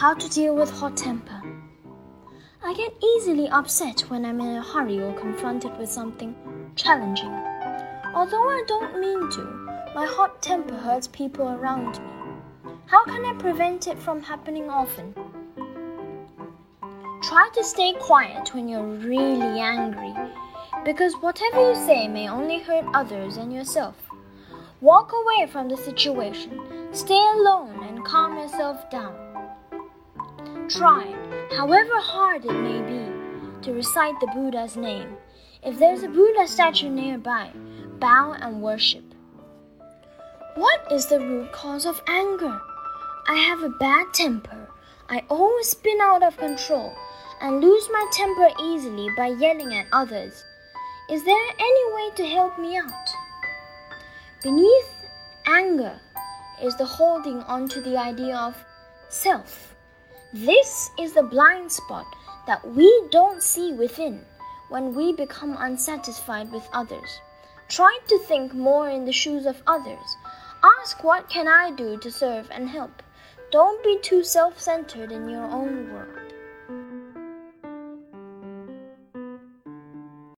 How to deal with hot temper. I get easily upset when I'm in a hurry or confronted with something challenging. Although I don't mean to, my hot temper hurts people around me. How can I prevent it from happening often? Try to stay quiet when you're really angry, because whatever you say may only hurt others and yourself. Walk away from the situation, stay alone, and calm yourself down. Try, however hard it may be, to recite the Buddha's name. If there's a Buddha statue nearby, bow and worship. What is the root cause of anger? I have a bad temper. I always spin out of control and lose my temper easily by yelling at others. Is there any way to help me out? Beneath anger is the holding on to the idea of self. This is the blind spot that we don't see within when we become unsatisfied with others. Try to think more in the shoes of others. Ask what can I do to serve and help. Don't be too self-centered in your own world.